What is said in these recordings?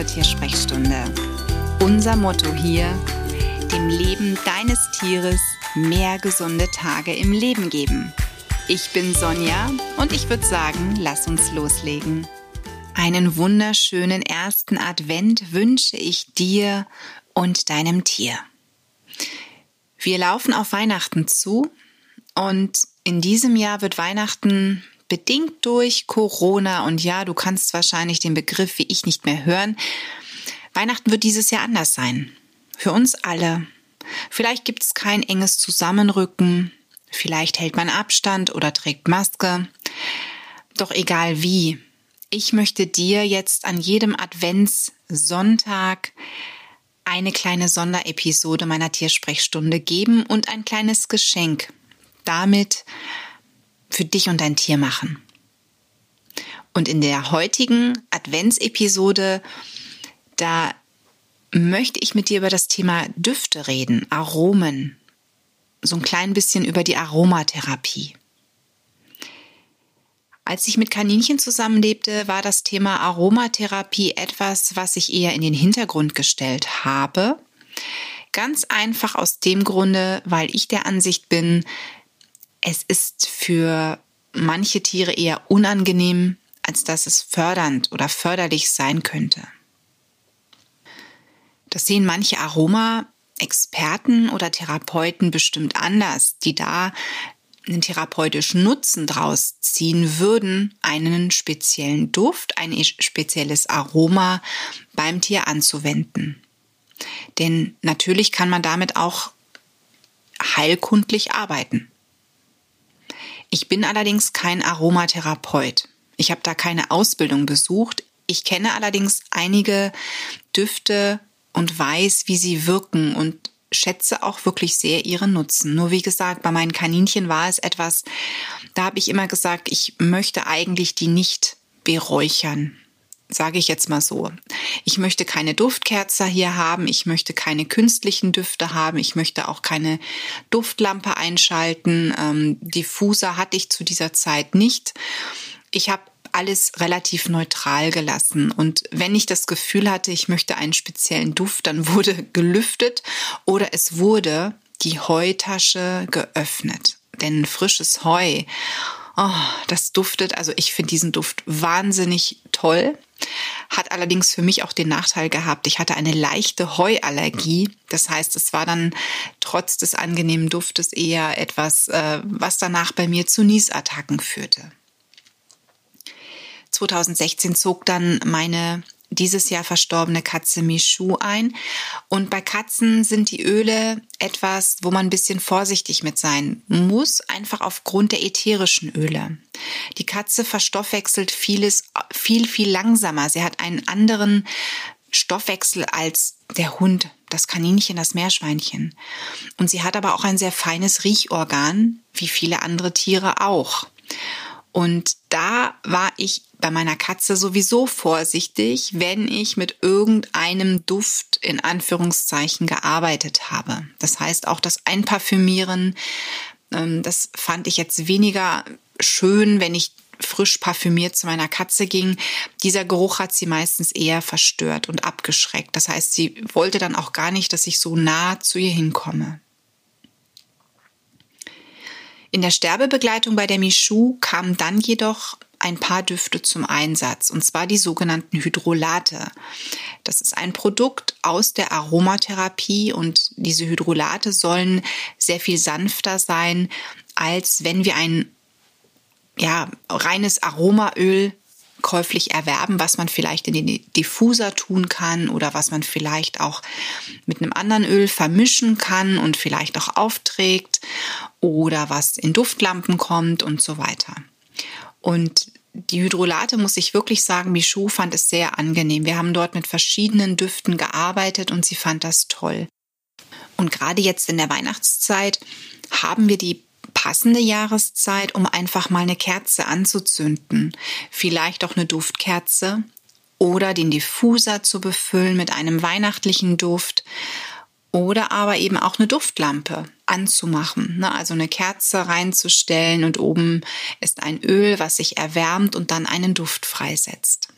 zur Tiersprechstunde. Unser Motto hier, dem Leben deines Tieres mehr gesunde Tage im Leben geben. Ich bin Sonja und ich würde sagen, lass uns loslegen. Einen wunderschönen ersten Advent wünsche ich dir und deinem Tier. Wir laufen auf Weihnachten zu und in diesem Jahr wird Weihnachten bedingt durch Corona und ja, du kannst wahrscheinlich den Begriff wie ich nicht mehr hören. Weihnachten wird dieses Jahr anders sein. Für uns alle. Vielleicht gibt es kein enges Zusammenrücken, vielleicht hält man Abstand oder trägt Maske. Doch egal wie, ich möchte dir jetzt an jedem Adventssonntag eine kleine Sonderepisode meiner Tiersprechstunde geben und ein kleines Geschenk. Damit für dich und dein Tier machen. Und in der heutigen Adventsepisode, da möchte ich mit dir über das Thema Düfte reden, Aromen, so ein klein bisschen über die Aromatherapie. Als ich mit Kaninchen zusammenlebte, war das Thema Aromatherapie etwas, was ich eher in den Hintergrund gestellt habe. Ganz einfach aus dem Grunde, weil ich der Ansicht bin, es ist für manche Tiere eher unangenehm, als dass es fördernd oder förderlich sein könnte. Das sehen manche Aroma-Experten oder Therapeuten bestimmt anders, die da einen therapeutischen Nutzen draus ziehen würden, einen speziellen Duft, ein spezielles Aroma beim Tier anzuwenden. Denn natürlich kann man damit auch heilkundlich arbeiten. Ich bin allerdings kein Aromatherapeut. Ich habe da keine Ausbildung besucht. Ich kenne allerdings einige Düfte und weiß, wie sie wirken und schätze auch wirklich sehr ihren Nutzen. Nur wie gesagt, bei meinen Kaninchen war es etwas, da habe ich immer gesagt, ich möchte eigentlich die nicht beräuchern sage ich jetzt mal so. Ich möchte keine Duftkerze hier haben, ich möchte keine künstlichen Düfte haben, ich möchte auch keine Duftlampe einschalten. Ähm, Diffuser hatte ich zu dieser Zeit nicht. Ich habe alles relativ neutral gelassen. Und wenn ich das Gefühl hatte, ich möchte einen speziellen Duft, dann wurde gelüftet oder es wurde die Heutasche geöffnet. Denn frisches Heu, oh, das duftet, also ich finde diesen Duft wahnsinnig toll. Hat allerdings für mich auch den Nachteil gehabt, ich hatte eine leichte Heuallergie. Das heißt, es war dann trotz des angenehmen Duftes eher etwas, äh, was danach bei mir zu Niesattacken führte. 2016 zog dann meine dieses Jahr verstorbene Katze Michu ein. Und bei Katzen sind die Öle etwas, wo man ein bisschen vorsichtig mit sein muss, einfach aufgrund der ätherischen Öle. Die Katze verstoffwechselt vieles viel, viel langsamer. Sie hat einen anderen Stoffwechsel als der Hund, das Kaninchen, das Meerschweinchen. Und sie hat aber auch ein sehr feines Riechorgan, wie viele andere Tiere auch. Und da war ich bei meiner Katze sowieso vorsichtig, wenn ich mit irgendeinem Duft in Anführungszeichen gearbeitet habe. Das heißt auch das Einparfümieren, ähm, das fand ich jetzt weniger schön, wenn ich frisch parfümiert zu meiner Katze ging. Dieser Geruch hat sie meistens eher verstört und abgeschreckt. Das heißt, sie wollte dann auch gar nicht, dass ich so nah zu ihr hinkomme. In der Sterbebegleitung bei der Michu kamen dann jedoch ein paar Düfte zum Einsatz, und zwar die sogenannten Hydrolate. Das ist ein Produkt aus der Aromatherapie und diese Hydrolate sollen sehr viel sanfter sein, als wenn wir ein ja, reines Aromaöl käuflich erwerben, was man vielleicht in den Diffuser tun kann oder was man vielleicht auch mit einem anderen Öl vermischen kann und vielleicht auch aufträgt oder was in Duftlampen kommt und so weiter. Und die Hydrolate muss ich wirklich sagen, Michou fand es sehr angenehm. Wir haben dort mit verschiedenen Düften gearbeitet und sie fand das toll. Und gerade jetzt in der Weihnachtszeit haben wir die passende Jahreszeit, um einfach mal eine Kerze anzuzünden. Vielleicht auch eine Duftkerze oder den Diffuser zu befüllen mit einem weihnachtlichen Duft oder aber eben auch eine Duftlampe anzumachen. Ne? Also eine Kerze reinzustellen und oben ist ein Öl, was sich erwärmt und dann einen Duft freisetzt.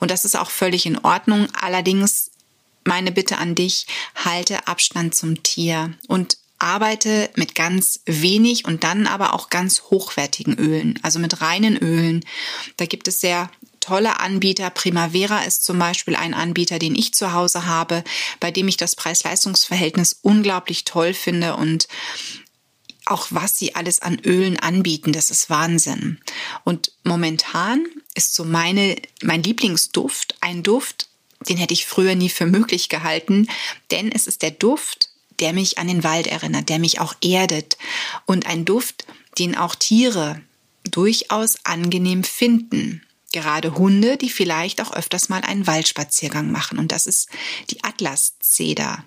Und das ist auch völlig in Ordnung. Allerdings meine Bitte an dich, halte Abstand zum Tier und arbeite mit ganz wenig und dann aber auch ganz hochwertigen Ölen, also mit reinen Ölen. Da gibt es sehr tolle Anbieter. Primavera ist zum Beispiel ein Anbieter, den ich zu Hause habe, bei dem ich das Preis-Leistungs-Verhältnis unglaublich toll finde und auch was sie alles an Ölen anbieten, das ist Wahnsinn. Und momentan ist so meine, mein Lieblingsduft ein Duft, den hätte ich früher nie für möglich gehalten, denn es ist der Duft, der mich an den Wald erinnert, der mich auch erdet und ein Duft, den auch Tiere durchaus angenehm finden. Gerade Hunde, die vielleicht auch öfters mal einen Waldspaziergang machen. Und das ist die Atlaszeder.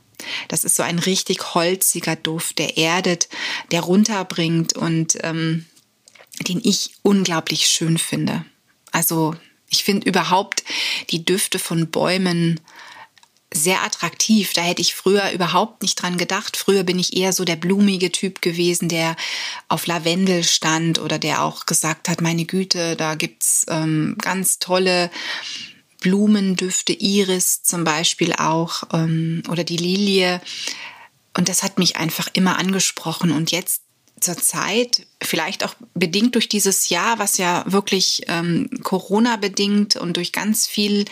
Das ist so ein richtig holziger Duft, der erdet, der runterbringt und ähm, den ich unglaublich schön finde. Also ich finde überhaupt die Düfte von Bäumen sehr attraktiv. Da hätte ich früher überhaupt nicht dran gedacht. Früher bin ich eher so der blumige Typ gewesen, der auf Lavendel stand oder der auch gesagt hat, meine Güte, da gibt's ähm, ganz tolle Blumendüfte, Iris zum Beispiel auch ähm, oder die Lilie. Und das hat mich einfach immer angesprochen. Und jetzt zur Zeit, vielleicht auch bedingt durch dieses Jahr, was ja wirklich ähm, Corona bedingt und durch ganz viel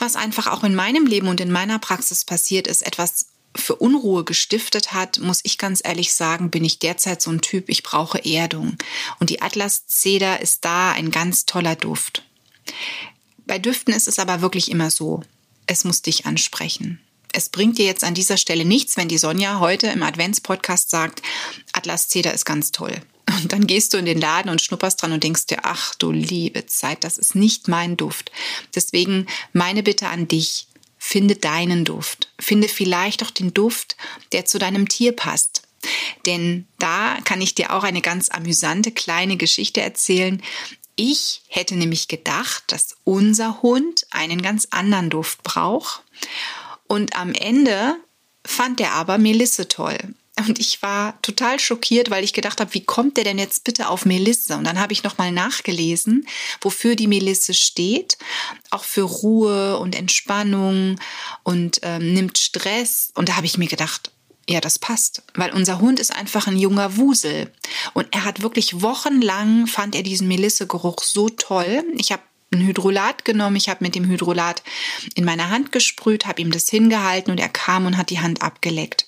was einfach auch in meinem Leben und in meiner Praxis passiert ist, etwas für Unruhe gestiftet hat, muss ich ganz ehrlich sagen, bin ich derzeit so ein Typ, ich brauche Erdung. Und die Atlas Zeder ist da ein ganz toller Duft. Bei Düften ist es aber wirklich immer so, es muss dich ansprechen. Es bringt dir jetzt an dieser Stelle nichts, wenn die Sonja heute im Adventspodcast sagt, Atlas Zeder ist ganz toll. Und dann gehst du in den Laden und schnupperst dran und denkst dir, ach du liebe Zeit, das ist nicht mein Duft. Deswegen meine Bitte an dich, finde deinen Duft. Finde vielleicht auch den Duft, der zu deinem Tier passt. Denn da kann ich dir auch eine ganz amüsante kleine Geschichte erzählen. Ich hätte nämlich gedacht, dass unser Hund einen ganz anderen Duft braucht. Und am Ende fand er aber Melisse toll. Und ich war total schockiert, weil ich gedacht habe, wie kommt der denn jetzt bitte auf Melisse? Und dann habe ich nochmal nachgelesen, wofür die Melisse steht. Auch für Ruhe und Entspannung und ähm, nimmt Stress. Und da habe ich mir gedacht, ja, das passt, weil unser Hund ist einfach ein junger Wusel. Und er hat wirklich wochenlang, fand er diesen Melisse-Geruch so toll. Ich habe ein Hydrolat genommen. Ich habe mit dem Hydrolat in meine Hand gesprüht, habe ihm das hingehalten und er kam und hat die Hand abgeleckt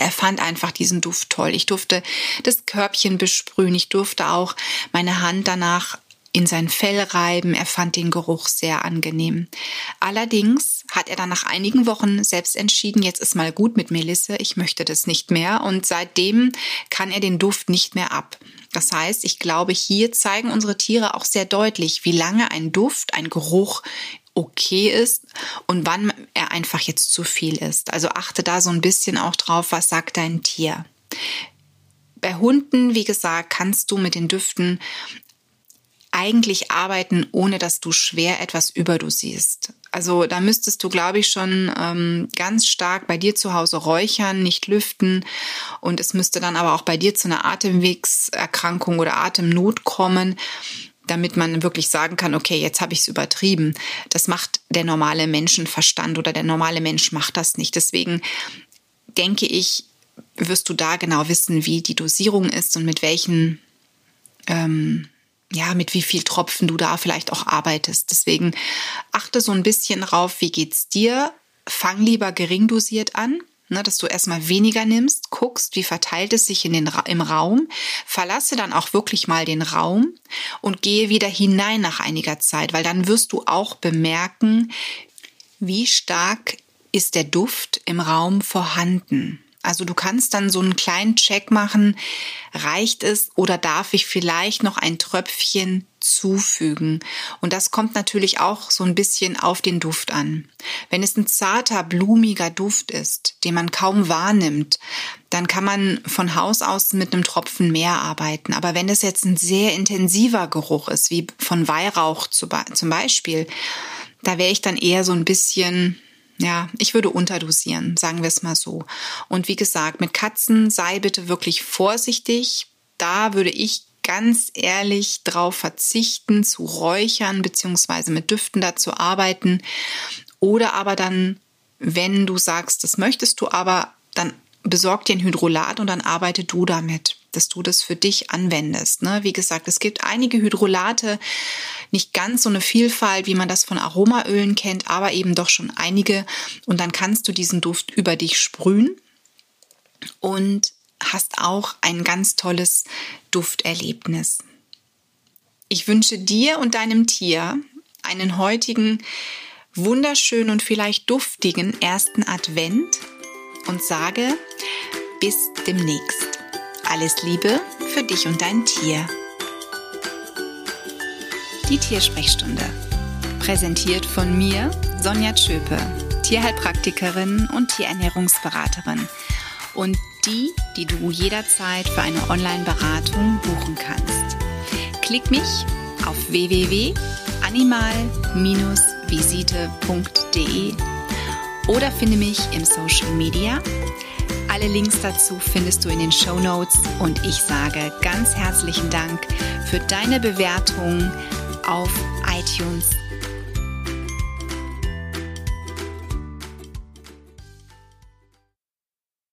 er fand einfach diesen Duft toll. Ich durfte das Körbchen besprühen. Ich durfte auch meine Hand danach in sein Fell reiben. Er fand den Geruch sehr angenehm. Allerdings hat er dann nach einigen Wochen selbst entschieden, jetzt ist mal gut mit Melisse, ich möchte das nicht mehr. Und seitdem kann er den Duft nicht mehr ab. Das heißt, ich glaube, hier zeigen unsere Tiere auch sehr deutlich, wie lange ein Duft, ein Geruch okay ist und wann er einfach jetzt zu viel ist. Also achte da so ein bisschen auch drauf, was sagt dein Tier. Bei Hunden, wie gesagt, kannst du mit den Düften eigentlich arbeiten, ohne dass du schwer etwas überdosierst. Also da müsstest du, glaube ich, schon ähm, ganz stark bei dir zu Hause räuchern, nicht lüften. Und es müsste dann aber auch bei dir zu einer Atemwegserkrankung oder Atemnot kommen damit man wirklich sagen kann, okay, jetzt habe ich es übertrieben. Das macht der normale Menschenverstand oder der normale Mensch macht das nicht. Deswegen denke ich, wirst du da genau wissen, wie die Dosierung ist und mit welchen, ähm, ja, mit wie viel Tropfen du da vielleicht auch arbeitest. Deswegen achte so ein bisschen drauf, wie geht's dir? Fang lieber gering dosiert an ne, dass du erstmal weniger nimmst, guckst, wie verteilt es sich in den, im Raum, verlasse dann auch wirklich mal den Raum und gehe wieder hinein nach einiger Zeit, weil dann wirst du auch bemerken, wie stark ist der Duft im Raum vorhanden. Also du kannst dann so einen kleinen Check machen, reicht es oder darf ich vielleicht noch ein Tröpfchen zufügen? Und das kommt natürlich auch so ein bisschen auf den Duft an. Wenn es ein zarter, blumiger Duft ist, den man kaum wahrnimmt, dann kann man von Haus aus mit einem Tropfen mehr arbeiten. Aber wenn es jetzt ein sehr intensiver Geruch ist, wie von Weihrauch zum Beispiel, da wäre ich dann eher so ein bisschen ja, ich würde unterdosieren, sagen wir es mal so. Und wie gesagt, mit Katzen sei bitte wirklich vorsichtig. Da würde ich ganz ehrlich drauf verzichten, zu räuchern bzw. mit Düften dazu arbeiten. Oder aber dann, wenn du sagst, das möchtest du, aber dann besorg dir ein Hydrolat und dann arbeite du damit, dass du das für dich anwendest. Ne? Wie gesagt, es gibt einige Hydrolate, nicht ganz so eine Vielfalt, wie man das von Aromaölen kennt, aber eben doch schon einige. Und dann kannst du diesen Duft über dich sprühen und hast auch ein ganz tolles Dufterlebnis. Ich wünsche dir und deinem Tier einen heutigen wunderschönen und vielleicht duftigen ersten Advent und sage bis demnächst. Alles Liebe für dich und dein Tier. Die Tiersprechstunde. Präsentiert von mir, Sonja Tschöpe, Tierheilpraktikerin und Tierernährungsberaterin. Und die, die du jederzeit für eine Online-Beratung buchen kannst. Klick mich auf www.animal-visite.de oder finde mich im Social Media. Alle Links dazu findest du in den Show Notes. Und ich sage ganz herzlichen Dank für deine Bewertung auf iTunes